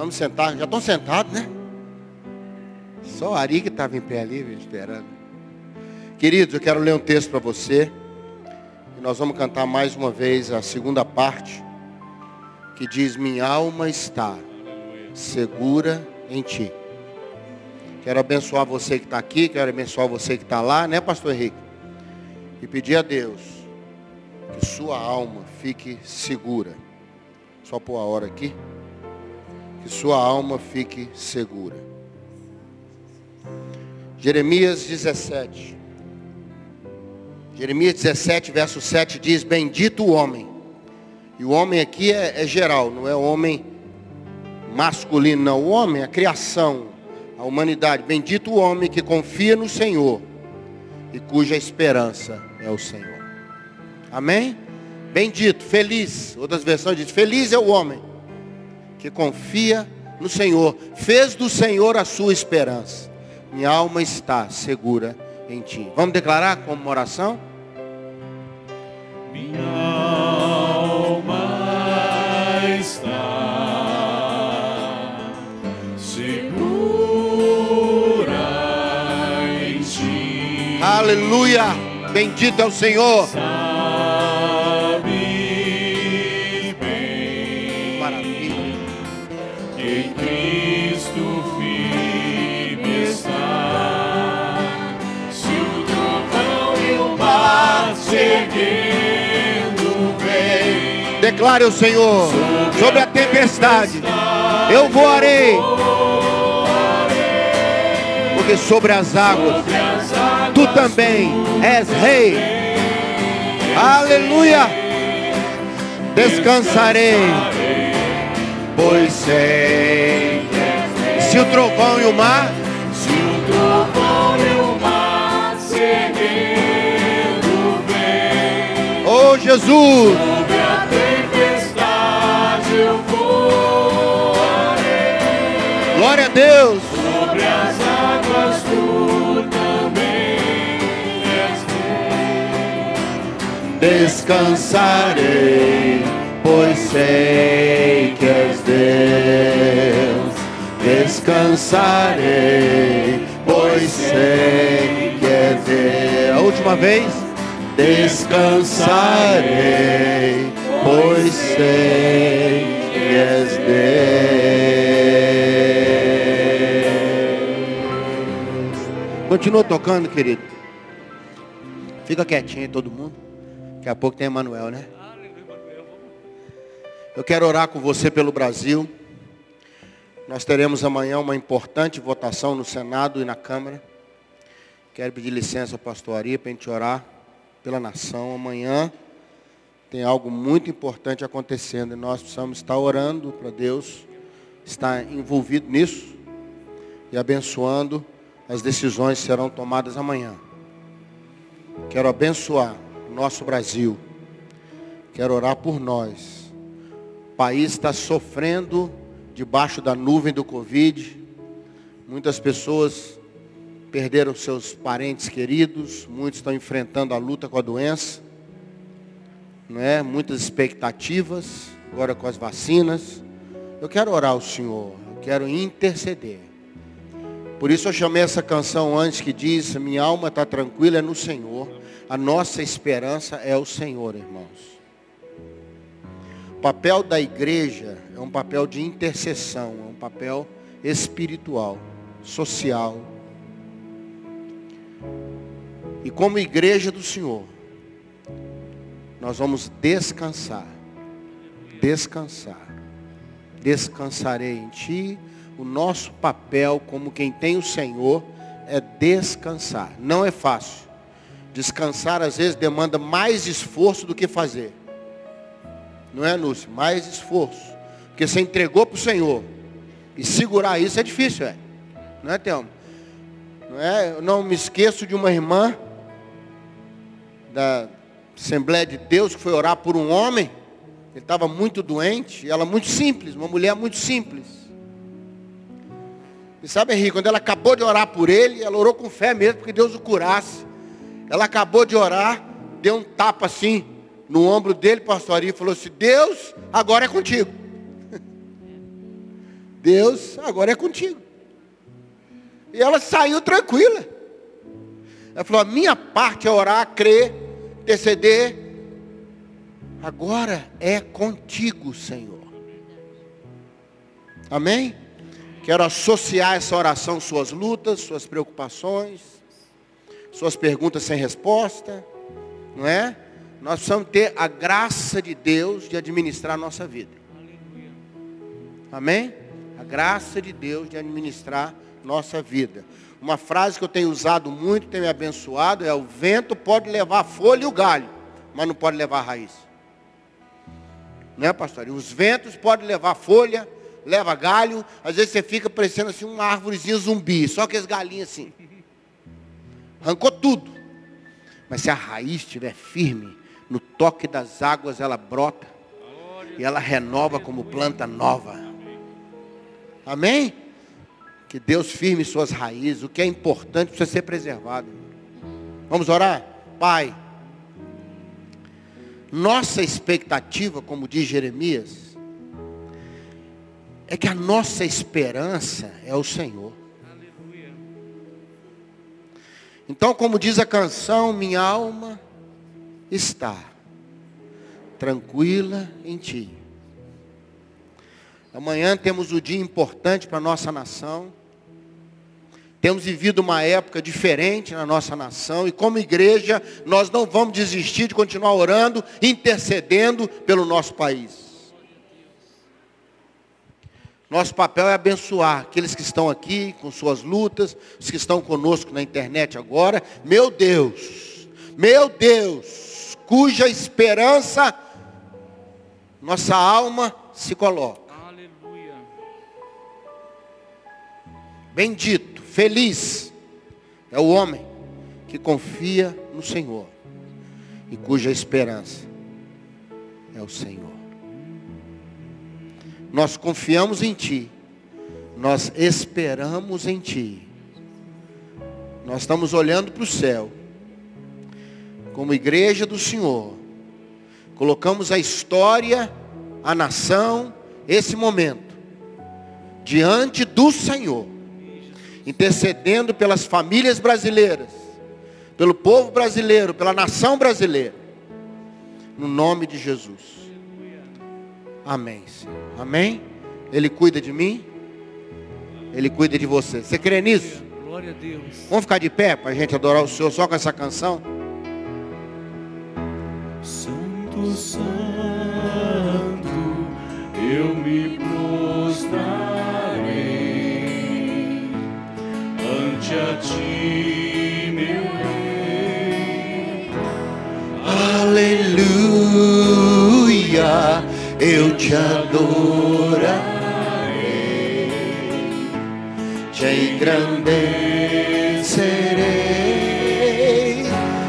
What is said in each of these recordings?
Vamos sentar. Já estão sentados, né? Só o Ari que estava em pé ali, esperando. Queridos, eu quero ler um texto para você. E nós vamos cantar mais uma vez a segunda parte. Que diz, minha alma está segura em ti. Quero abençoar você que está aqui, quero abençoar você que está lá, né, pastor Henrique? E pedir a Deus que sua alma fique segura. Só por a hora aqui. Que sua alma fique segura. Jeremias 17. Jeremias 17, verso 7 diz: Bendito o homem. E o homem aqui é, é geral, não é homem masculino, não. O homem, a criação, a humanidade. Bendito o homem que confia no Senhor e cuja esperança é o Senhor. Amém? Bendito, feliz. Outras versões dizem, feliz é o homem que confia no Senhor. Fez do Senhor a sua esperança. Minha alma está segura em ti. Vamos declarar como uma oração? Minha alma está segura em ti. Aleluia! Bendito é o Senhor. Declare o Senhor sobre a tempestade. Eu voarei. Porque sobre as águas tu também és rei. Aleluia. Descansarei, pois sei. Se o trovão e o mar Jesus, glória a Deus. Sobre as águas tu também és rei. Descansarei, pois sei que és Deus. Descansarei, pois sei que és Deus. A última vez. Descansarei, pois sei que és Deus. Continua tocando, querido. Fica quietinho todo mundo. Daqui a pouco tem Emanuel, né? Eu quero orar com você pelo Brasil. Nós teremos amanhã uma importante votação no Senado e na Câmara. Quero pedir licença ao pastor Ari para a gente orar pela nação. Amanhã tem algo muito importante acontecendo e nós precisamos estar orando para Deus estar envolvido nisso e abençoando as decisões serão tomadas amanhã. Quero abençoar o nosso Brasil. Quero orar por nós. O país está sofrendo debaixo da nuvem do Covid. Muitas pessoas perderam seus parentes queridos, muitos estão enfrentando a luta com a doença. Não é? Muitas expectativas, agora com as vacinas. Eu quero orar ao Senhor, eu quero interceder. Por isso eu chamei essa canção antes que diz, minha alma está tranquila é no Senhor. A nossa esperança é o Senhor, irmãos. O papel da igreja é um papel de intercessão, é um papel espiritual, social. E como igreja do Senhor, nós vamos descansar. Descansar. Descansarei em ti. O nosso papel como quem tem o Senhor é descansar. Não é fácil. Descansar às vezes demanda mais esforço do que fazer. Não é, Núcio? Mais esforço. Porque você entregou para o Senhor. E segurar isso é difícil, é. Não é, Thelma? Não é? Eu não me esqueço de uma irmã da Assembleia de Deus que foi orar por um homem. Ele estava muito doente. E ela muito simples, uma mulher muito simples. E sabe, Henrique, quando ela acabou de orar por ele, ela orou com fé mesmo, porque Deus o curasse. Ela acabou de orar, deu um tapa assim no ombro dele, pastor, e falou assim, Deus, agora é contigo. Deus agora é contigo. E ela saiu tranquila. Ela falou: a minha parte é orar, crer, interceder. Agora é contigo, Senhor. Amém? Quero associar essa oração suas lutas, suas preocupações, suas perguntas sem resposta, não é? Nós precisamos ter a graça de Deus de administrar a nossa vida. Amém? A graça de Deus de administrar nossa vida. Uma frase que eu tenho usado muito, tem me abençoado, é o vento pode levar a folha e o galho, mas não pode levar a raiz. Né, pastor? E os ventos podem levar folha, leva galho, às vezes você fica parecendo assim uma árvorezinha zumbi, só que as galinhas assim. Arrancou tudo. Mas se a raiz estiver firme, no toque das águas ela brota e ela renova como planta nova. Amém? Que Deus firme suas raízes. O que é importante precisa ser preservado. Vamos orar? Pai, nossa expectativa, como diz Jeremias, é que a nossa esperança é o Senhor. Então, como diz a canção, minha alma está tranquila em Ti. Amanhã temos o um dia importante para a nossa nação. Temos vivido uma época diferente na nossa nação e como igreja nós não vamos desistir de continuar orando, intercedendo pelo nosso país. Nosso papel é abençoar aqueles que estão aqui com suas lutas, os que estão conosco na internet agora. Meu Deus, meu Deus, cuja esperança nossa alma se coloca. Aleluia. Bendito Feliz é o homem que confia no Senhor e cuja esperança é o Senhor. Nós confiamos em Ti, nós esperamos em Ti. Nós estamos olhando para o céu, como igreja do Senhor. Colocamos a história, a nação, esse momento, diante do Senhor intercedendo pelas famílias brasileiras, pelo povo brasileiro, pela nação brasileira. No nome de Jesus. Amém, Senhor. Amém? Ele cuida de mim. Ele cuida de você. Você crê nisso? Glória a Deus. Vamos ficar de pé para a gente adorar o Senhor só com essa canção? Santo, Santo, te adorarei, te engrandecerei,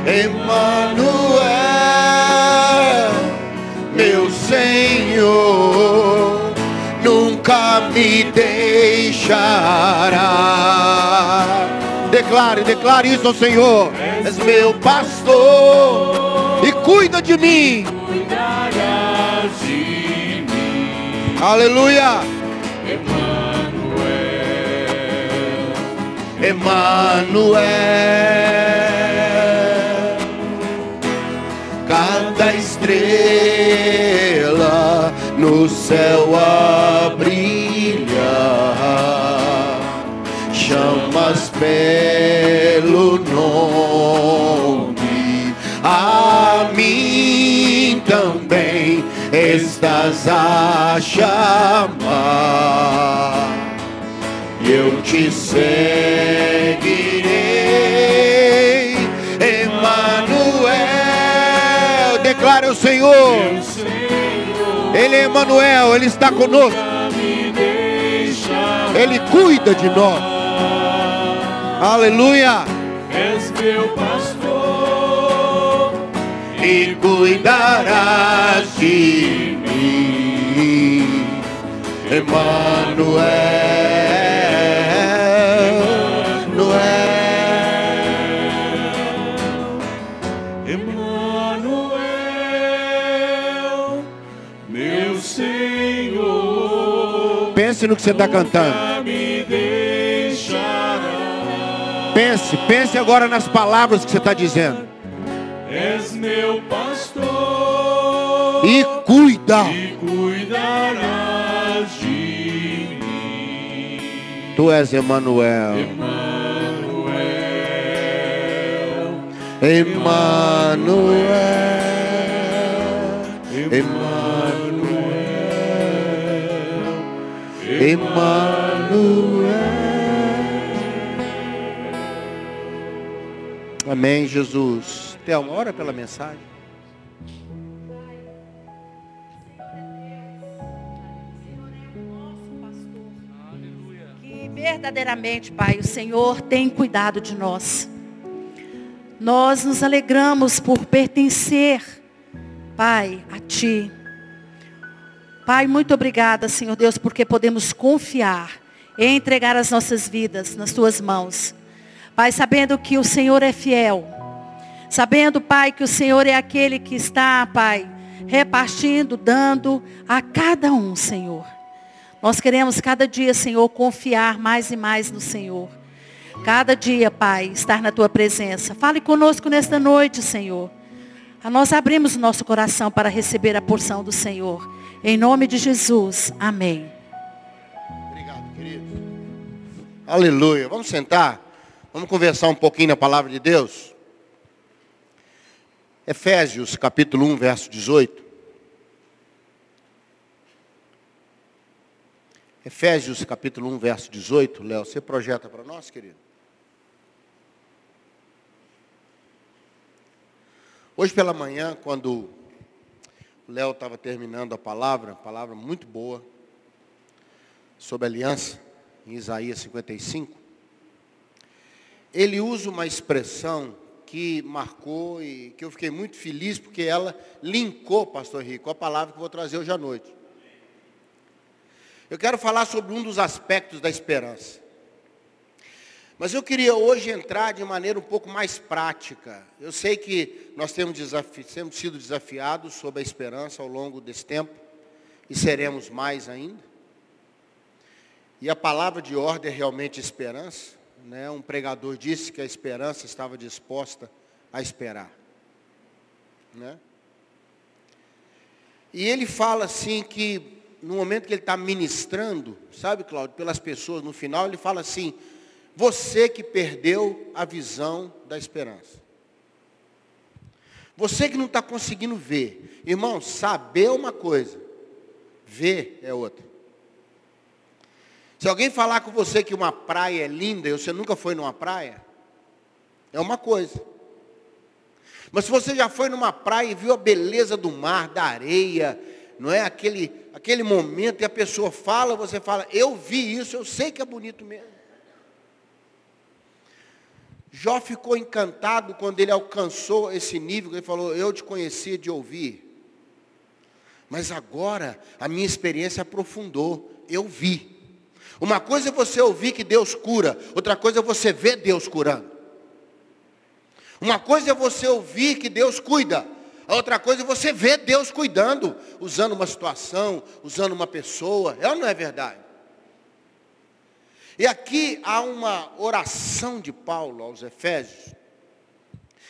Emmanuel, meu Senhor, nunca me deixará declare, declare isso ao Senhor. És meu pastor e cuida de mim. Aleluia. Emmanuel. Emmanuel. Cada estrela no céu a brilhar chamas pelo estás a chamar, eu te seguirei, Emmanuel, declara o Senhor, Ele é Emmanuel, Ele está conosco. Ele cuida de nós. Aleluia. És meu pastor e cuidarás de Emmanuel. pense no que você está cantando. Pense, pense agora nas palavras que você está dizendo. És meu pastor E cuida. e cuidarás Tu és Emanuel. Emanuel. Emanuel. Amém, Jesus. Thelma, ora pela mensagem. Verdadeiramente, Pai, o Senhor tem cuidado de nós. Nós nos alegramos por pertencer, Pai, a Ti. Pai, muito obrigada, Senhor Deus, porque podemos confiar e entregar as nossas vidas nas Tuas mãos. Pai, sabendo que o Senhor é fiel. Sabendo, Pai, que o Senhor é aquele que está, Pai, repartindo, dando a cada um, Senhor. Nós queremos cada dia, Senhor, confiar mais e mais no Senhor. Cada dia, Pai, estar na tua presença. Fale conosco nesta noite, Senhor. Nós abrimos nosso coração para receber a porção do Senhor. Em nome de Jesus. Amém. Obrigado, querido. Aleluia. Vamos sentar. Vamos conversar um pouquinho na palavra de Deus. Efésios, capítulo 1, verso 18. Efésios, capítulo 1, verso 18. Léo, você projeta para nós, querido? Hoje pela manhã, quando o Léo estava terminando a palavra, palavra muito boa, sobre aliança, em Isaías 55, ele usa uma expressão que marcou e que eu fiquei muito feliz, porque ela linkou, pastor Rico, a palavra que eu vou trazer hoje à noite. Eu quero falar sobre um dos aspectos da esperança. Mas eu queria hoje entrar de maneira um pouco mais prática. Eu sei que nós temos, desafi temos sido desafiados sobre a esperança ao longo desse tempo, e seremos mais ainda. E a palavra de ordem é realmente esperança. Né? Um pregador disse que a esperança estava disposta a esperar. Né? E ele fala assim que no momento que ele está ministrando, sabe, Cláudio, pelas pessoas, no final ele fala assim, você que perdeu a visão da esperança. Você que não está conseguindo ver. Irmão, saber é uma coisa, ver é outra. Se alguém falar com você que uma praia é linda e você nunca foi numa praia, é uma coisa. Mas se você já foi numa praia e viu a beleza do mar, da areia, não é aquele, aquele momento e a pessoa fala, você fala, eu vi isso, eu sei que é bonito mesmo. Jó ficou encantado quando ele alcançou esse nível, ele falou, eu te conhecia de ouvir. Mas agora a minha experiência aprofundou, eu vi. Uma coisa é você ouvir que Deus cura, outra coisa é você ver Deus curando. Uma coisa é você ouvir que Deus cuida, a outra coisa é você ver Deus cuidando, usando uma situação, usando uma pessoa. É ou não é verdade? E aqui há uma oração de Paulo aos Efésios.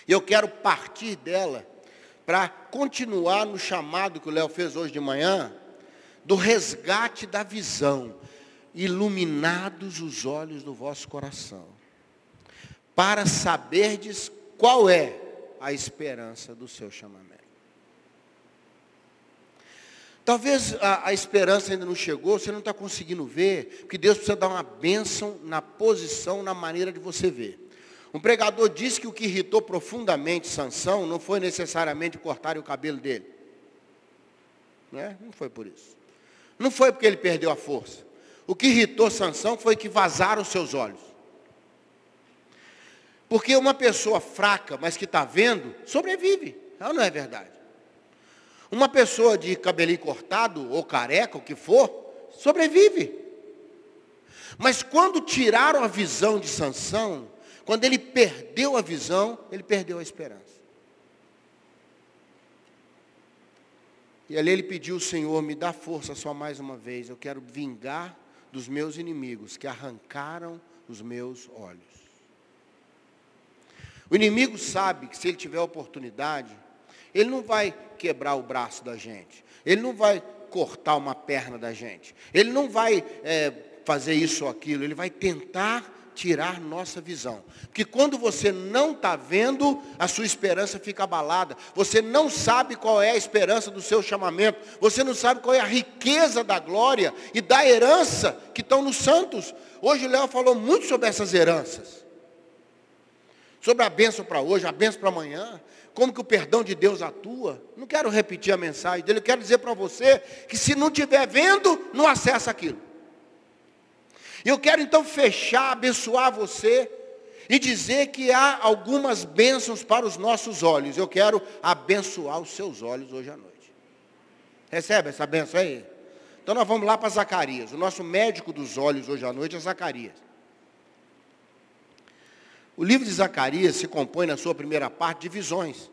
E eu quero partir dela para continuar no chamado que o Léo fez hoje de manhã, do resgate da visão, iluminados os olhos do vosso coração, para saberdes qual é a esperança do seu chamamento. Talvez a, a, esperança ainda não chegou, você não está conseguindo ver, porque Deus precisa dar uma bênção na posição, na maneira de você ver. Um pregador disse que o que irritou profundamente Sansão não foi necessariamente cortar o cabelo dele. Né? Não foi por isso. Não foi porque ele perdeu a força. O que irritou Sansão foi que vazaram seus olhos. Porque uma pessoa fraca, mas que está vendo, sobrevive. Ela não é verdade. Uma pessoa de cabelinho cortado, ou careca, o que for, sobrevive. Mas quando tiraram a visão de Sansão, quando ele perdeu a visão, ele perdeu a esperança. E ali ele pediu, Senhor, me dá força só mais uma vez. Eu quero vingar dos meus inimigos que arrancaram os meus olhos. O inimigo sabe que se ele tiver oportunidade, ele não vai quebrar o braço da gente, ele não vai cortar uma perna da gente, ele não vai é, fazer isso ou aquilo, ele vai tentar tirar nossa visão. Porque quando você não está vendo, a sua esperança fica abalada. Você não sabe qual é a esperança do seu chamamento. Você não sabe qual é a riqueza da glória e da herança que estão nos santos. Hoje o Léo falou muito sobre essas heranças. Sobre a bênção para hoje, a bênção para amanhã. Como que o perdão de Deus atua. Não quero repetir a mensagem dele. Eu quero dizer para você que se não estiver vendo, não acessa aquilo. E eu quero então fechar, abençoar você e dizer que há algumas bênçãos para os nossos olhos. Eu quero abençoar os seus olhos hoje à noite. Recebe essa benção aí? Então nós vamos lá para Zacarias. O nosso médico dos olhos hoje à noite é Zacarias. O livro de Zacarias se compõe na sua primeira parte de visões.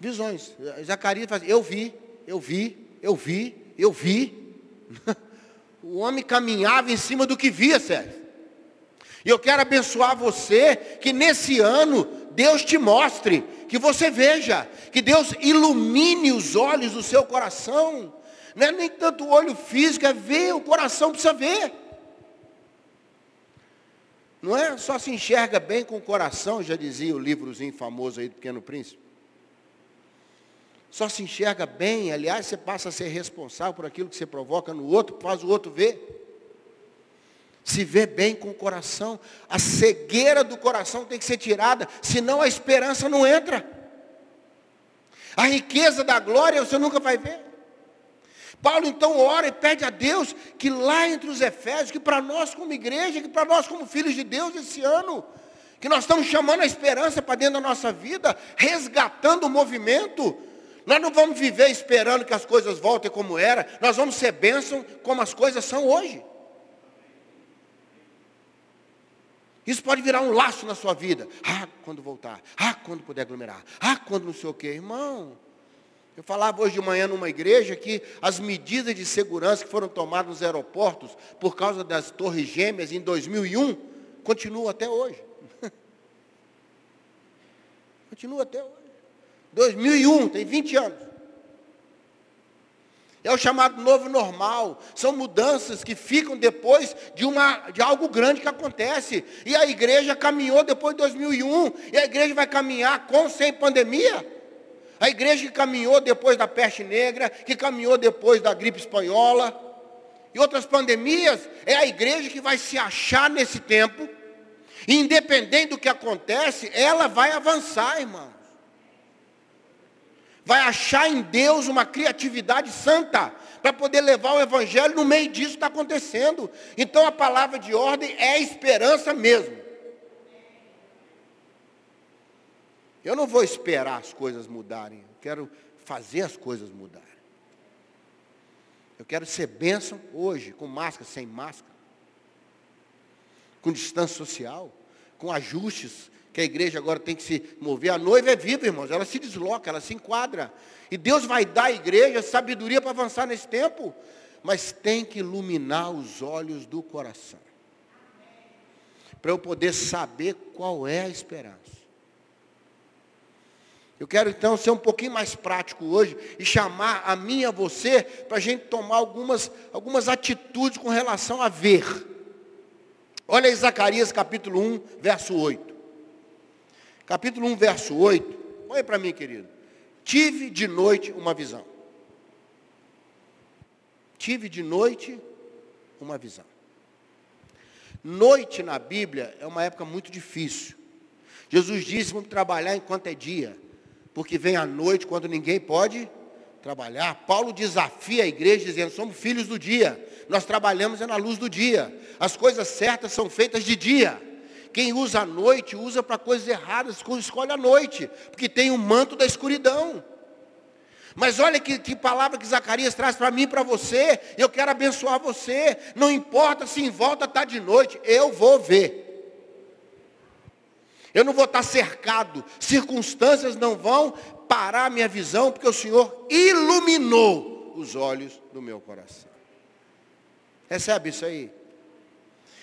Visões. Zacarias faz, eu vi, eu vi, eu vi, eu vi. O homem caminhava em cima do que via, Sérgio. E eu quero abençoar você que nesse ano Deus te mostre, que você veja, que Deus ilumine os olhos do seu coração. Não é nem tanto o olho físico, é ver, o coração precisa ver. Não é só se enxerga bem com o coração, já dizia o livrozinho famoso aí do Pequeno Príncipe só se enxerga bem, aliás, você passa a ser responsável por aquilo que você provoca no outro, faz o outro ver. Se vê bem com o coração. A cegueira do coração tem que ser tirada, senão a esperança não entra. A riqueza da glória você nunca vai ver. Paulo então ora e pede a Deus que lá entre os Efésios, que para nós como igreja, que para nós como filhos de Deus esse ano, que nós estamos chamando a esperança para dentro da nossa vida, resgatando o movimento, nós não vamos viver esperando que as coisas voltem como era. Nós vamos ser bênção como as coisas são hoje. Isso pode virar um laço na sua vida. Ah, quando voltar. Ah, quando puder aglomerar. Ah, quando não sei o quê. Irmão, eu falava hoje de manhã numa igreja que as medidas de segurança que foram tomadas nos aeroportos por causa das torres gêmeas em 2001 continuam até hoje. Continua até hoje. 2001, tem 20 anos. É o chamado novo normal. São mudanças que ficam depois de, uma, de algo grande que acontece. E a igreja caminhou depois de 2001. E a igreja vai caminhar com sem pandemia. A igreja que caminhou depois da peste negra, que caminhou depois da gripe espanhola. E outras pandemias, é a igreja que vai se achar nesse tempo. E independente do que acontece, ela vai avançar, irmão vai achar em Deus uma criatividade santa para poder levar o evangelho no meio disso que está acontecendo. Então a palavra de ordem é esperança mesmo. Eu não vou esperar as coisas mudarem, eu quero fazer as coisas mudarem. Eu quero ser bênção hoje, com máscara, sem máscara, com distância social, com ajustes que a igreja agora tem que se mover. A noiva é viva, irmãos, ela se desloca, ela se enquadra. E Deus vai dar à igreja sabedoria para avançar nesse tempo. Mas tem que iluminar os olhos do coração. Para eu poder saber qual é a esperança. Eu quero então ser um pouquinho mais prático hoje e chamar a mim e a você para a gente tomar algumas, algumas atitudes com relação a ver. Olha aí Zacarias capítulo 1, verso 8 capítulo 1, verso 8. Olha para mim, querido. Tive de noite uma visão. Tive de noite uma visão. Noite na Bíblia é uma época muito difícil. Jesus disse: vamos trabalhar enquanto é dia, porque vem a noite quando ninguém pode trabalhar. Paulo desafia a igreja dizendo: somos filhos do dia, nós trabalhamos é na luz do dia, as coisas certas são feitas de dia. Quem usa a noite, usa para coisas erradas, escolhe a noite, porque tem o um manto da escuridão. Mas olha que, que palavra que Zacarias traz para mim e para você. Eu quero abençoar você. Não importa se em volta está de noite, eu vou ver. Eu não vou estar cercado. Circunstâncias não vão parar minha visão, porque o Senhor iluminou os olhos do meu coração. Recebe isso aí?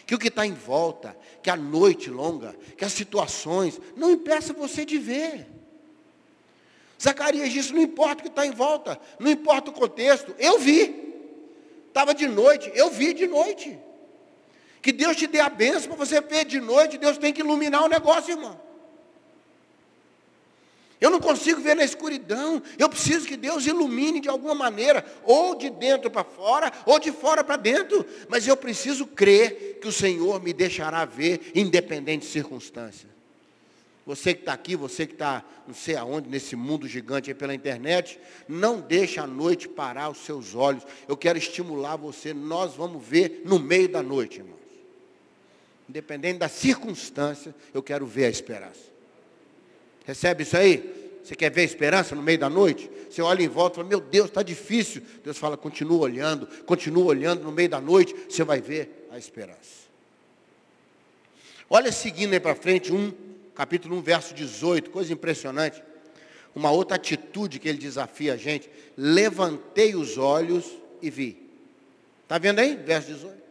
Que o que está em volta, que a noite longa, que as situações, não impeça você de ver. Zacarias disse, não importa o que está em volta, não importa o contexto, eu vi. Estava de noite, eu vi de noite. Que Deus te dê a benção para você ver de noite, Deus tem que iluminar o negócio, irmão. Eu não consigo ver na escuridão. Eu preciso que Deus ilumine de alguma maneira, ou de dentro para fora, ou de fora para dentro. Mas eu preciso crer que o Senhor me deixará ver, independente de circunstância. Você que está aqui, você que está não sei aonde, nesse mundo gigante aí pela internet, não deixe a noite parar os seus olhos. Eu quero estimular você. Nós vamos ver no meio da noite, irmãos. Independente da circunstância, eu quero ver a esperança. Recebe isso aí? Você quer ver a esperança no meio da noite? Você olha em volta e fala, meu Deus, está difícil. Deus fala, continua olhando, continua olhando no meio da noite, você vai ver a esperança. Olha seguindo aí para frente, um, capítulo 1, verso 18, coisa impressionante. Uma outra atitude que ele desafia a gente. Levantei os olhos e vi. Está vendo aí? Verso 18.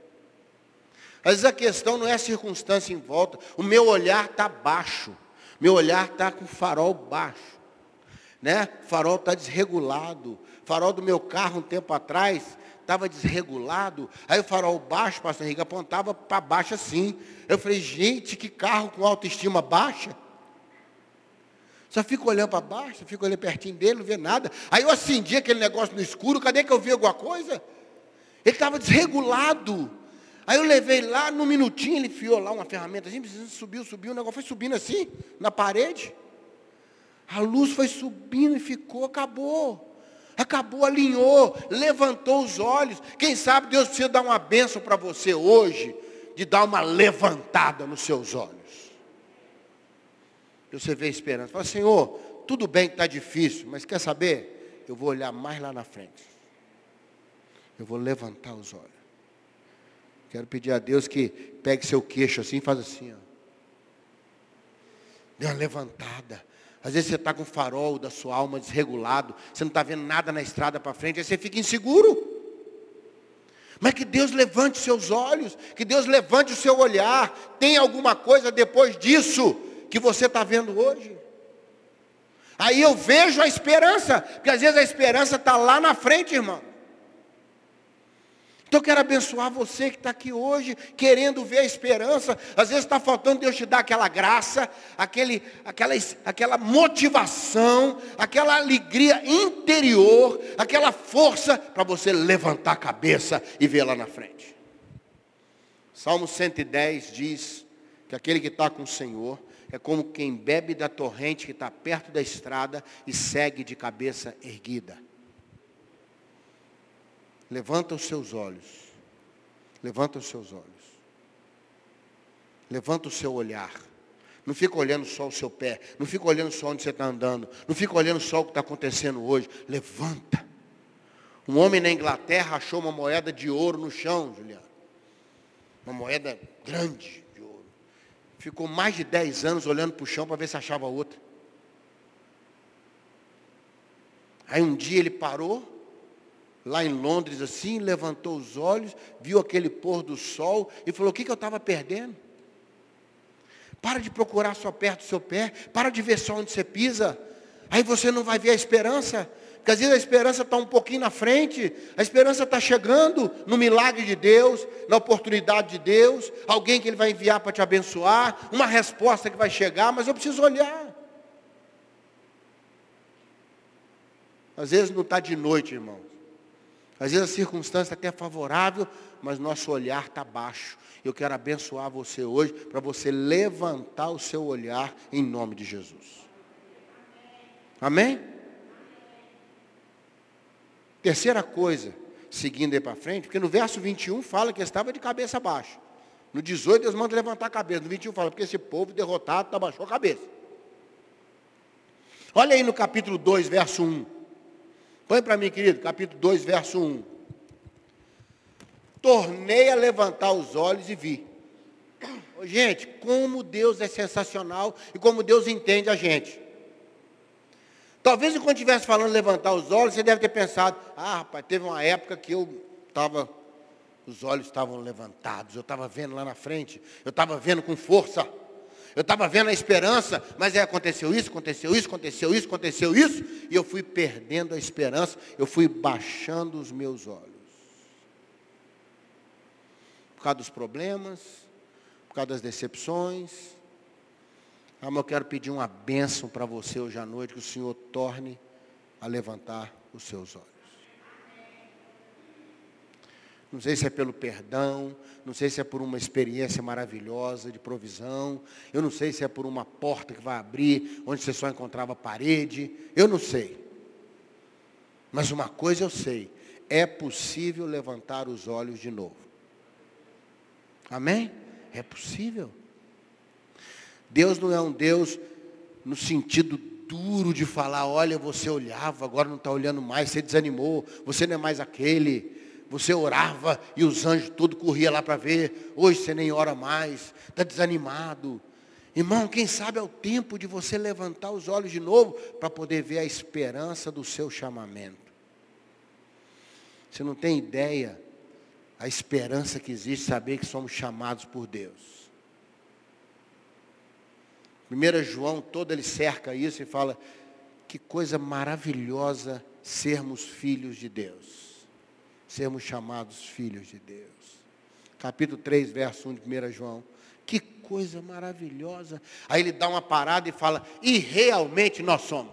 Às vezes a questão não é a circunstância em volta. O meu olhar está baixo. Meu olhar está com o farol baixo. Né? O farol está desregulado. O farol do meu carro um tempo atrás estava desregulado. Aí o farol baixo, pastor Henrique, apontava para baixo assim. Eu falei, gente, que carro com autoestima baixa. Só fico olhando para baixo, fico olhando pertinho dele, não vê nada. Aí eu acendi aquele negócio no escuro, cadê que eu vi alguma coisa? Ele estava desregulado. Aí eu levei lá, no minutinho, ele enfiou lá uma ferramenta subiu, subiu, o negócio foi subindo assim, na parede. A luz foi subindo e ficou, acabou. Acabou, alinhou, levantou os olhos. Quem sabe Deus precisa dar uma bênção para você hoje, de dar uma levantada nos seus olhos. Você vê a esperança. Fala, Senhor, tudo bem que está difícil, mas quer saber? Eu vou olhar mais lá na frente. Eu vou levantar os olhos. Quero pedir a Deus que pegue seu queixo assim e faz assim, ó. Dê uma levantada. Às vezes você está com o farol da sua alma desregulado, você não está vendo nada na estrada para frente, aí você fica inseguro. Mas que Deus levante seus olhos, que Deus levante o seu olhar. Tem alguma coisa depois disso que você está vendo hoje? Aí eu vejo a esperança, porque às vezes a esperança está lá na frente, irmão. Então eu quero abençoar você que está aqui hoje, querendo ver a esperança. Às vezes está faltando Deus te dar aquela graça, aquele, aquela, aquela motivação, aquela alegria interior, aquela força para você levantar a cabeça e ver lá na frente. Salmo 110 diz que aquele que está com o Senhor é como quem bebe da torrente que está perto da estrada e segue de cabeça erguida. Levanta os seus olhos. Levanta os seus olhos. Levanta o seu olhar. Não fica olhando só o seu pé. Não fica olhando só onde você está andando. Não fica olhando só o que está acontecendo hoje. Levanta. Um homem na Inglaterra achou uma moeda de ouro no chão, Juliano. Uma moeda grande de ouro. Ficou mais de 10 anos olhando para o chão para ver se achava outra. Aí um dia ele parou, lá em Londres assim, levantou os olhos, viu aquele pôr do sol e falou: O que, que eu estava perdendo? Para de procurar só perto do seu pé, para de ver só onde você pisa. Aí você não vai ver a esperança, porque às vezes a esperança está um pouquinho na frente, a esperança está chegando no milagre de Deus, na oportunidade de Deus, alguém que Ele vai enviar para te abençoar, uma resposta que vai chegar, mas eu preciso olhar. Às vezes não está de noite, irmão. Às vezes a circunstância até é favorável, mas nosso olhar está baixo. Eu quero abençoar você hoje para você levantar o seu olhar em nome de Jesus. Amém? Terceira coisa, seguindo aí para frente, porque no verso 21 fala que estava de cabeça baixa. No 18 Deus manda levantar a cabeça. No 21 fala, porque esse povo derrotado abaixou a cabeça. Olha aí no capítulo 2, verso 1. Põe para mim, querido, capítulo 2, verso 1. Tornei a levantar os olhos e vi. Gente, como Deus é sensacional e como Deus entende a gente. Talvez enquanto estivesse falando levantar os olhos, você deve ter pensado, ah, rapaz, teve uma época que eu estava os olhos estavam levantados, eu estava vendo lá na frente, eu estava vendo com força, eu estava vendo a esperança, mas aí aconteceu isso, aconteceu isso, aconteceu isso, aconteceu isso, e eu fui perdendo a esperança, eu fui baixando os meus olhos. Por causa dos problemas, por causa das decepções. Ah, mas eu quero pedir uma bênção para você hoje à noite, que o Senhor torne a levantar os seus olhos. Não sei se é pelo perdão, não sei se é por uma experiência maravilhosa de provisão, eu não sei se é por uma porta que vai abrir, onde você só encontrava parede, eu não sei. Mas uma coisa eu sei, é possível levantar os olhos de novo. Amém? É possível. Deus não é um Deus no sentido duro de falar, olha, você olhava, agora não está olhando mais, você desanimou, você não é mais aquele você orava e os anjos tudo corria lá para ver. Hoje você nem ora mais, está desanimado. Irmão, quem sabe é o tempo de você levantar os olhos de novo para poder ver a esperança do seu chamamento. Você não tem ideia a esperança que existe saber que somos chamados por Deus. 1 João todo ele cerca isso e fala que coisa maravilhosa sermos filhos de Deus sermos chamados filhos de Deus. Capítulo 3, verso 1 de 1 João. Que coisa maravilhosa. Aí ele dá uma parada e fala, e realmente nós somos.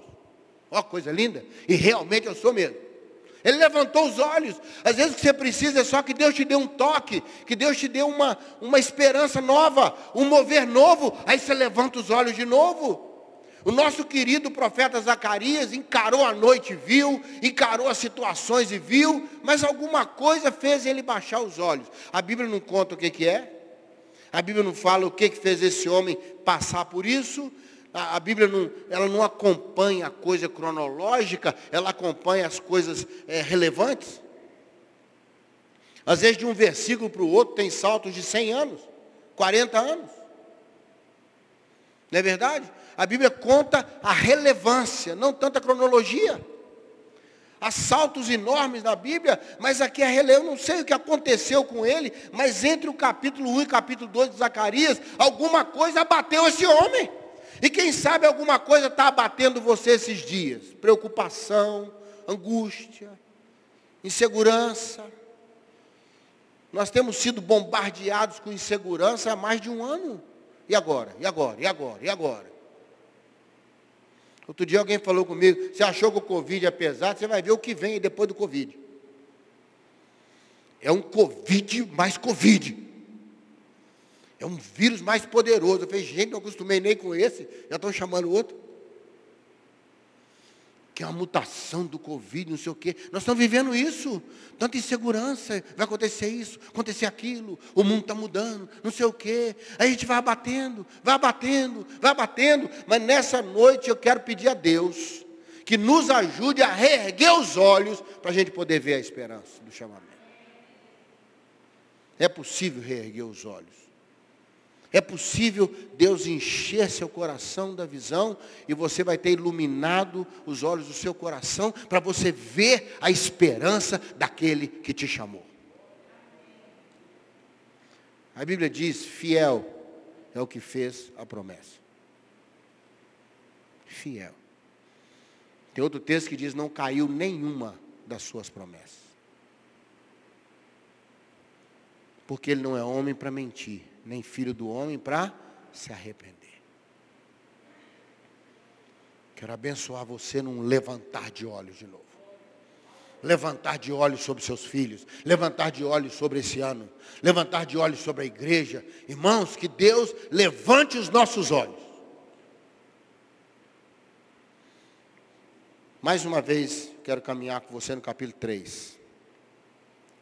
Ó, coisa linda. E realmente eu sou mesmo. Ele levantou os olhos. Às vezes o que você precisa é só que Deus te dê um toque, que Deus te dê uma, uma esperança nova, um mover novo. Aí você levanta os olhos de novo. O nosso querido profeta Zacarias encarou a noite e viu, encarou as situações e viu, mas alguma coisa fez ele baixar os olhos. A Bíblia não conta o que, que é, a Bíblia não fala o que, que fez esse homem passar por isso, a, Bíblia não, ela não acompanha a coisa cronológica, ela acompanha as coisas é, relevantes. Às vezes de um versículo para o outro tem saltos de 100 anos, 40 anos. Não é verdade? A Bíblia conta a relevância, não tanto a cronologia. Há saltos enormes na Bíblia, mas aqui é relevância. Eu não sei o que aconteceu com ele, mas entre o capítulo 1 e o capítulo 2 de Zacarias, alguma coisa abateu esse homem. E quem sabe alguma coisa está abatendo você esses dias. Preocupação, angústia, insegurança. Nós temos sido bombardeados com insegurança há mais de um ano. E agora? E agora? E agora? E agora? Outro dia alguém falou comigo, você achou que o Covid é pesado, você vai ver o que vem depois do Covid. É um Covid mais Covid. É um vírus mais poderoso. Eu falei, gente, não acostumei nem com esse, já estão chamando outro que é uma mutação do Covid, não sei o quê. Nós estamos vivendo isso. Tanta insegurança, vai acontecer isso, acontecer aquilo, o mundo está mudando, não sei o quê. Aí a gente vai abatendo, vai abatendo, vai abatendo. Mas nessa noite eu quero pedir a Deus que nos ajude a reerguer os olhos para a gente poder ver a esperança do chamamento. É possível reerguer os olhos. É possível Deus encher seu coração da visão e você vai ter iluminado os olhos do seu coração para você ver a esperança daquele que te chamou. A Bíblia diz: fiel é o que fez a promessa. Fiel. Tem outro texto que diz: não caiu nenhuma das suas promessas. Porque ele não é homem para mentir nem filho do homem para se arrepender. Quero abençoar você num levantar de olhos de novo. Levantar de olhos sobre seus filhos, levantar de olhos sobre esse ano, levantar de olhos sobre a igreja. Irmãos, que Deus levante os nossos olhos. Mais uma vez, quero caminhar com você no capítulo 3.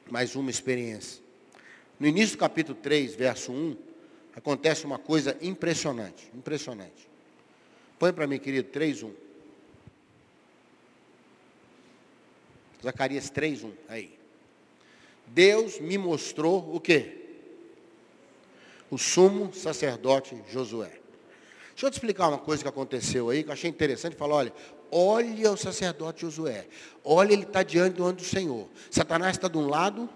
Mais uma experiência. No início do capítulo 3, verso 1, acontece uma coisa impressionante, impressionante. Põe para mim, querido, 3, 1. Zacarias 3, 1, aí. Deus me mostrou o quê? O sumo sacerdote Josué. Deixa eu te explicar uma coisa que aconteceu aí, que eu achei interessante. Falou, olha, olha o sacerdote Josué. Olha, ele está diante do ano do Senhor. Satanás está de um lado,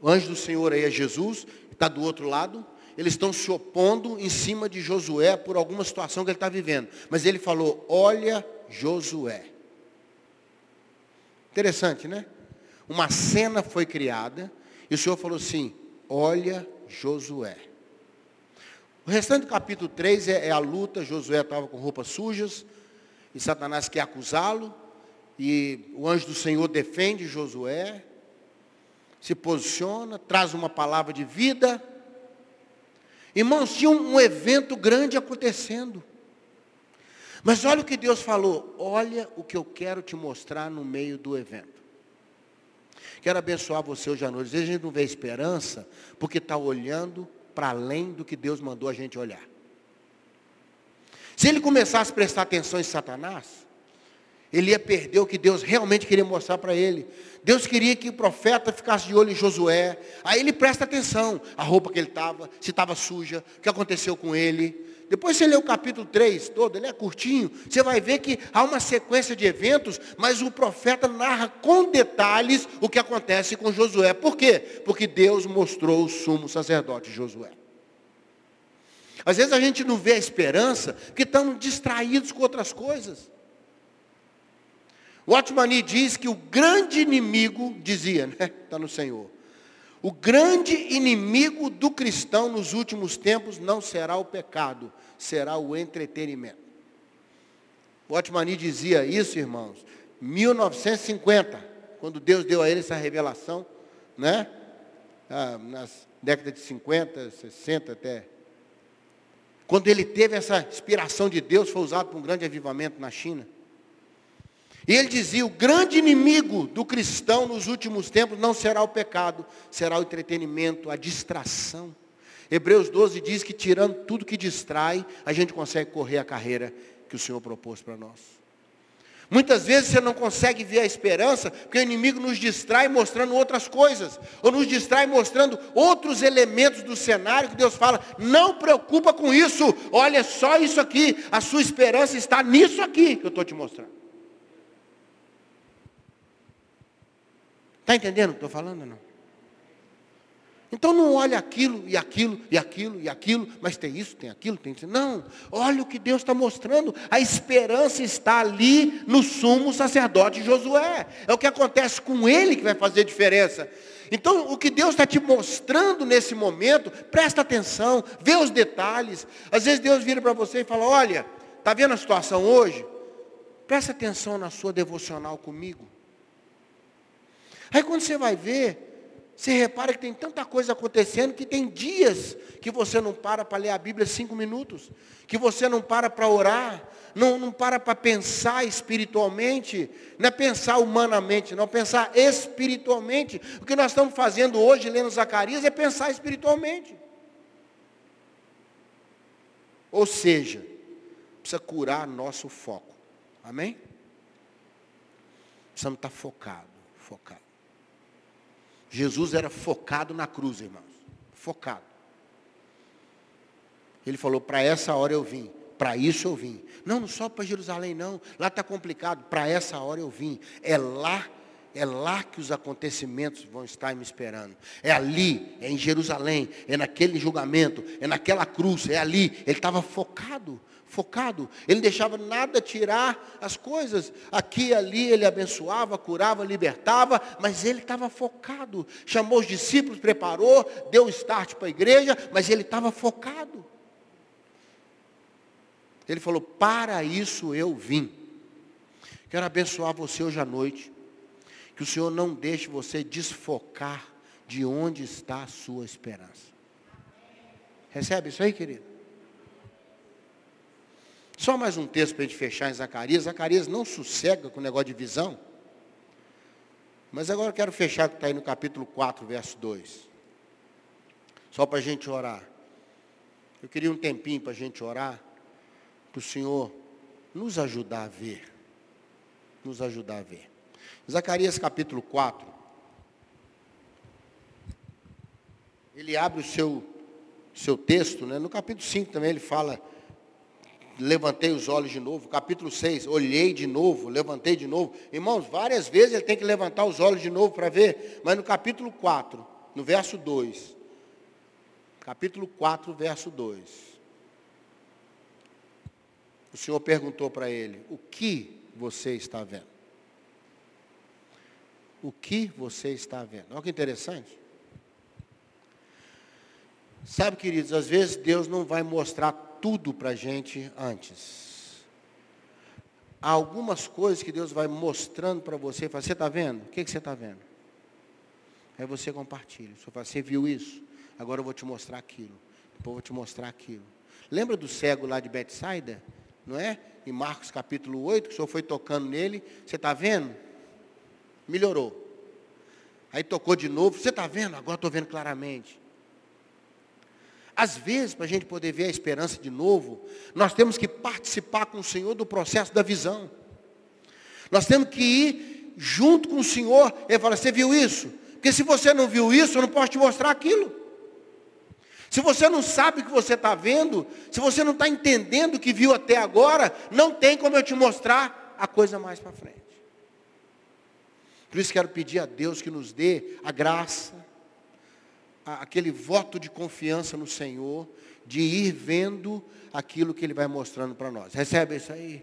O anjo do Senhor aí é Jesus, está do outro lado. Eles estão se opondo em cima de Josué por alguma situação que ele está vivendo. Mas ele falou, olha Josué. Interessante, né? Uma cena foi criada e o Senhor falou assim, olha Josué. O restante do capítulo 3 é, é a luta, Josué estava com roupas sujas, e Satanás quer acusá-lo, e o anjo do Senhor defende Josué, se posiciona, traz uma palavra de vida. Irmãos, tinha um, evento grande acontecendo. Mas olha o que Deus falou, olha o que eu quero te mostrar no meio do evento. Quero abençoar você hoje à noite. Às vezes a gente não vê esperança, porque está olhando para além do que Deus mandou a gente olhar. Se ele começasse a prestar atenção em Satanás, ele ia perder o que Deus realmente queria mostrar para ele. Deus queria que o profeta ficasse de olho em Josué. Aí ele presta atenção, a roupa que ele estava, se estava suja, o que aconteceu com ele. Depois você lê o capítulo 3 todo, ele é curtinho, você vai ver que há uma sequência de eventos, mas o profeta narra com detalhes o que acontece com Josué. Por quê? Porque Deus mostrou o sumo sacerdote Josué. Às vezes a gente não vê a esperança, porque estamos distraídos com outras coisas. O Otmani diz que o grande inimigo, dizia, né? Está no Senhor. O grande inimigo do cristão nos últimos tempos não será o pecado, será o entretenimento. O Otmani dizia isso, irmãos, 1950, quando Deus deu a ele essa revelação, né? Ah, nas décadas de 50, 60 até. Quando ele teve essa inspiração de Deus, foi usado para um grande avivamento na China. E ele dizia: o grande inimigo do cristão nos últimos tempos não será o pecado, será o entretenimento, a distração. Hebreus 12 diz que tirando tudo que distrai, a gente consegue correr a carreira que o Senhor propôs para nós. Muitas vezes você não consegue ver a esperança, porque o inimigo nos distrai mostrando outras coisas, ou nos distrai mostrando outros elementos do cenário que Deus fala, não preocupa com isso, olha só isso aqui, a sua esperança está nisso aqui que eu estou te mostrando. Está entendendo o que estou falando não? Então não olha aquilo e aquilo e aquilo e aquilo, mas tem isso, tem aquilo, tem isso. Não, olha o que Deus está mostrando. A esperança está ali no sumo sacerdote Josué. É o que acontece com ele que vai fazer diferença. Então, o que Deus está te mostrando nesse momento, presta atenção, vê os detalhes. Às vezes Deus vira para você e fala, olha, está vendo a situação hoje? Presta atenção na sua devocional comigo. Aí quando você vai ver, você repara que tem tanta coisa acontecendo que tem dias que você não para para ler a Bíblia cinco minutos, que você não para para orar, não, não para para pensar espiritualmente, não é pensar humanamente, não, pensar espiritualmente. O que nós estamos fazendo hoje, lendo Zacarias, é pensar espiritualmente. Ou seja, precisa curar nosso foco. Amém? Precisamos estar focado, focado. Jesus era focado na cruz, irmãos. Focado. Ele falou, para essa hora eu vim. Para isso eu vim. Não, não só para Jerusalém, não. Lá está complicado. Para essa hora eu vim. É lá, é lá que os acontecimentos vão estar me esperando. É ali, é em Jerusalém, é naquele julgamento, é naquela cruz, é ali. Ele estava focado focado. Ele não deixava nada tirar as coisas. Aqui ali ele abençoava, curava, libertava, mas ele estava focado. Chamou os discípulos, preparou, deu start para a igreja, mas ele estava focado. Ele falou: Para isso eu vim. Quero abençoar você hoje à noite. Que o Senhor não deixe você desfocar de onde está a sua esperança. Recebe isso aí, querido? Só mais um texto para a gente fechar em Zacarias. Zacarias não sossega com o negócio de visão. Mas agora eu quero fechar que está aí no capítulo 4, verso 2. Só para a gente orar. Eu queria um tempinho para a gente orar. Para o Senhor nos ajudar a ver. Nos ajudar a ver. Zacarias capítulo 4. Ele abre o seu, seu texto, né? no capítulo 5 também ele fala levantei os olhos de novo. Capítulo 6, olhei de novo, levantei de novo. Irmãos, várias vezes ele tem que levantar os olhos de novo para ver. Mas no capítulo 4, no verso 2. Capítulo 4, verso 2. O Senhor perguntou para ele: O que você está vendo? O que você está vendo? Olha que interessante. Sabe, queridos, às vezes Deus não vai mostrar tudo para a gente antes. Há algumas coisas que Deus vai mostrando para você. Fala, você está vendo? O que, que você está vendo? Aí você compartilha. Você fala, você viu isso? Agora eu vou te mostrar aquilo. Depois eu vou te mostrar aquilo. Lembra do cego lá de Betsaida? Não é? Em Marcos capítulo 8, que o Senhor foi tocando nele. Você está vendo? Melhorou. Aí tocou de novo. Você está vendo? Agora estou vendo claramente. Às vezes, para a gente poder ver a esperança de novo, nós temos que participar com o Senhor do processo da visão. Nós temos que ir junto com o Senhor. Ele fala, você viu isso? Porque se você não viu isso, eu não posso te mostrar aquilo. Se você não sabe o que você está vendo, se você não está entendendo o que viu até agora, não tem como eu te mostrar a coisa mais para frente. Por isso quero pedir a Deus que nos dê a graça, aquele voto de confiança no Senhor, de ir vendo aquilo que Ele vai mostrando para nós. Recebe isso aí?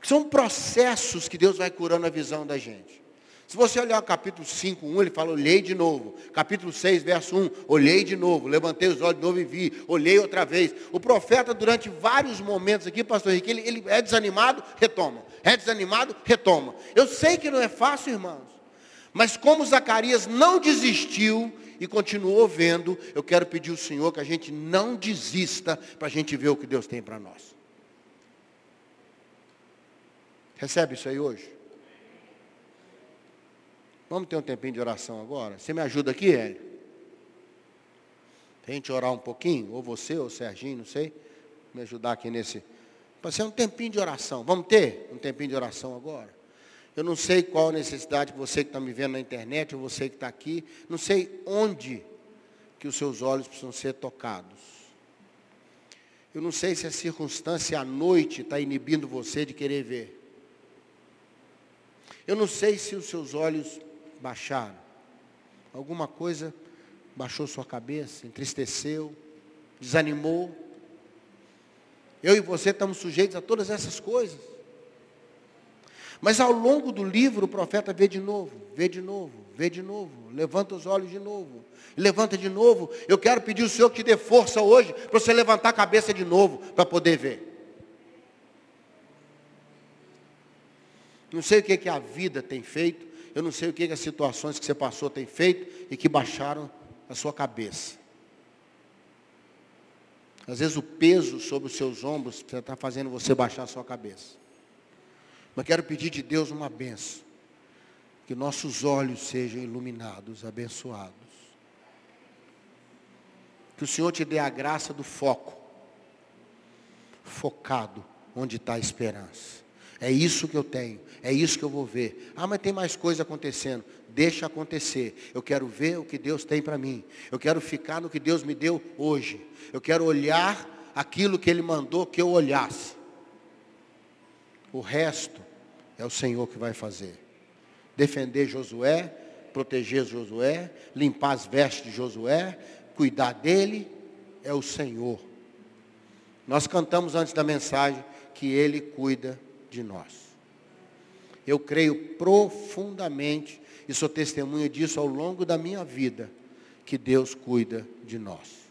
São processos que Deus vai curando a visão da gente. Se você olhar o capítulo 5, 1, ele fala, olhei de novo. Capítulo 6, verso 1, olhei de novo. Levantei os olhos de novo e vi. Olhei outra vez. O profeta, durante vários momentos aqui, pastor Henrique, ele, ele é desanimado, retoma. É desanimado, retoma. Eu sei que não é fácil, irmãos. Mas como Zacarias não desistiu e continuou vendo, eu quero pedir ao Senhor que a gente não desista para a gente ver o que Deus tem para nós. Recebe isso aí hoje? Vamos ter um tempinho de oração agora? Você me ajuda aqui, Hélio? Tem gente orar um pouquinho? Ou você, ou o Serginho, não sei. Me ajudar aqui nesse. Para ser um tempinho de oração. Vamos ter um tempinho de oração agora? Eu não sei qual a necessidade que você que está me vendo na internet, ou você que está aqui, não sei onde que os seus olhos precisam ser tocados. Eu não sei se a circunstância à noite está inibindo você de querer ver. Eu não sei se os seus olhos baixaram. Alguma coisa baixou sua cabeça, entristeceu, desanimou. Eu e você estamos sujeitos a todas essas coisas. Mas ao longo do livro o profeta vê de novo, vê de novo, vê de novo, levanta os olhos de novo, levanta de novo. Eu quero pedir ao Senhor que dê força hoje para você levantar a cabeça de novo para poder ver. Não sei o que, que a vida tem feito, eu não sei o que, que as situações que você passou têm feito e que baixaram a sua cabeça. Às vezes o peso sobre os seus ombros está fazendo você baixar a sua cabeça. Mas quero pedir de Deus uma benção. Que nossos olhos sejam iluminados, abençoados. Que o Senhor te dê a graça do foco. Focado onde está a esperança. É isso que eu tenho. É isso que eu vou ver. Ah, mas tem mais coisa acontecendo. Deixa acontecer. Eu quero ver o que Deus tem para mim. Eu quero ficar no que Deus me deu hoje. Eu quero olhar aquilo que Ele mandou que eu olhasse. O resto é o Senhor que vai fazer. Defender Josué, proteger Josué, limpar as vestes de Josué, cuidar dele, é o Senhor. Nós cantamos antes da mensagem que Ele cuida de nós. Eu creio profundamente e sou testemunha disso ao longo da minha vida, que Deus cuida de nós.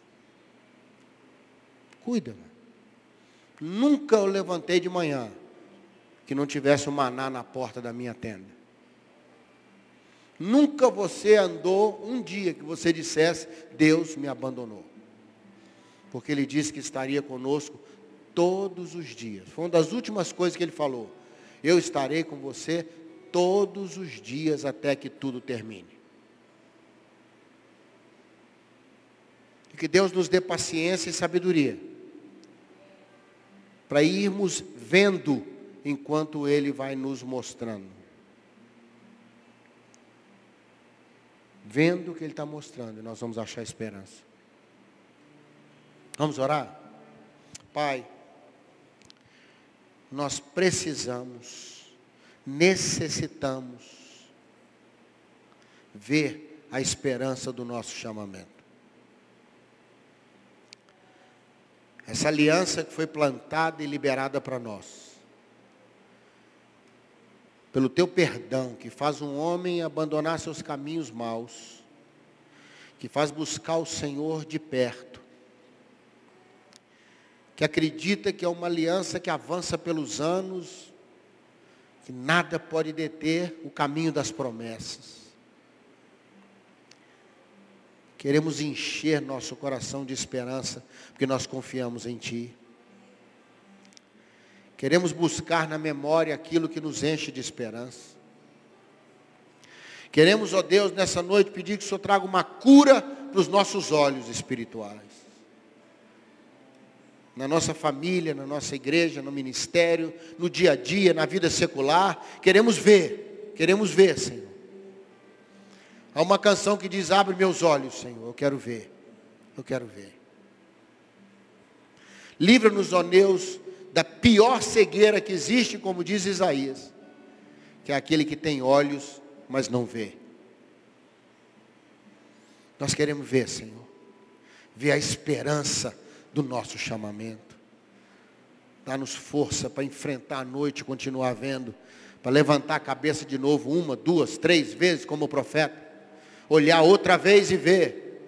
Cuida. Nunca eu levantei de manhã que não tivesse um maná na porta da minha tenda. Nunca você andou um dia que você dissesse, Deus me abandonou. Porque ele disse que estaria conosco todos os dias. Foi uma das últimas coisas que ele falou. Eu estarei com você todos os dias até que tudo termine. E que Deus nos dê paciência e sabedoria para irmos vendo enquanto Ele vai nos mostrando. Vendo o que Ele está mostrando, nós vamos achar esperança. Vamos orar? Pai, nós precisamos, necessitamos ver a esperança do nosso chamamento. Essa aliança que foi plantada e liberada para nós. Pelo teu perdão, que faz um homem abandonar seus caminhos maus, que faz buscar o Senhor de perto, que acredita que é uma aliança que avança pelos anos, que nada pode deter o caminho das promessas. Queremos encher nosso coração de esperança, porque nós confiamos em Ti. Queremos buscar na memória aquilo que nos enche de esperança. Queremos, ó Deus, nessa noite pedir que o Senhor traga uma cura para os nossos olhos espirituais. Na nossa família, na nossa igreja, no ministério, no dia a dia, na vida secular. Queremos ver, queremos ver, Senhor. Há uma canção que diz: Abre meus olhos, Senhor, eu quero ver. Eu quero ver. Livra-nos, ó Deus, da pior cegueira que existe, como diz Isaías, que é aquele que tem olhos, mas não vê. Nós queremos ver, Senhor, ver a esperança do nosso chamamento. Dá-nos força para enfrentar a noite e continuar vendo, para levantar a cabeça de novo, uma, duas, três vezes, como o profeta olhar outra vez e ver.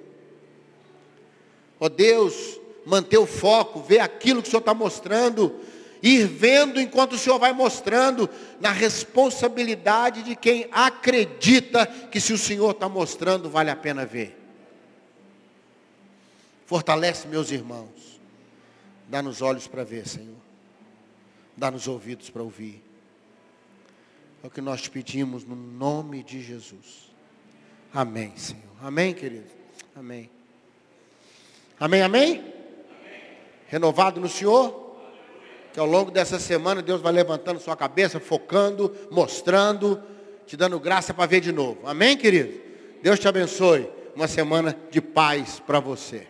Ó oh Deus, manter o foco, ver aquilo que o Senhor está mostrando, ir vendo enquanto o Senhor vai mostrando, na responsabilidade de quem acredita que se o Senhor está mostrando, vale a pena ver. Fortalece meus irmãos. Dá-nos olhos para ver, Senhor. Dá-nos ouvidos para ouvir. É o que nós te pedimos no nome de Jesus. Amém, Senhor. Amém, querido? Amém. Amém, amém? amém. Renovado no Senhor? Que ao longo dessa semana Deus vai levantando sua cabeça, focando, mostrando, te dando graça para ver de novo. Amém, querido? Deus te abençoe. Uma semana de paz para você.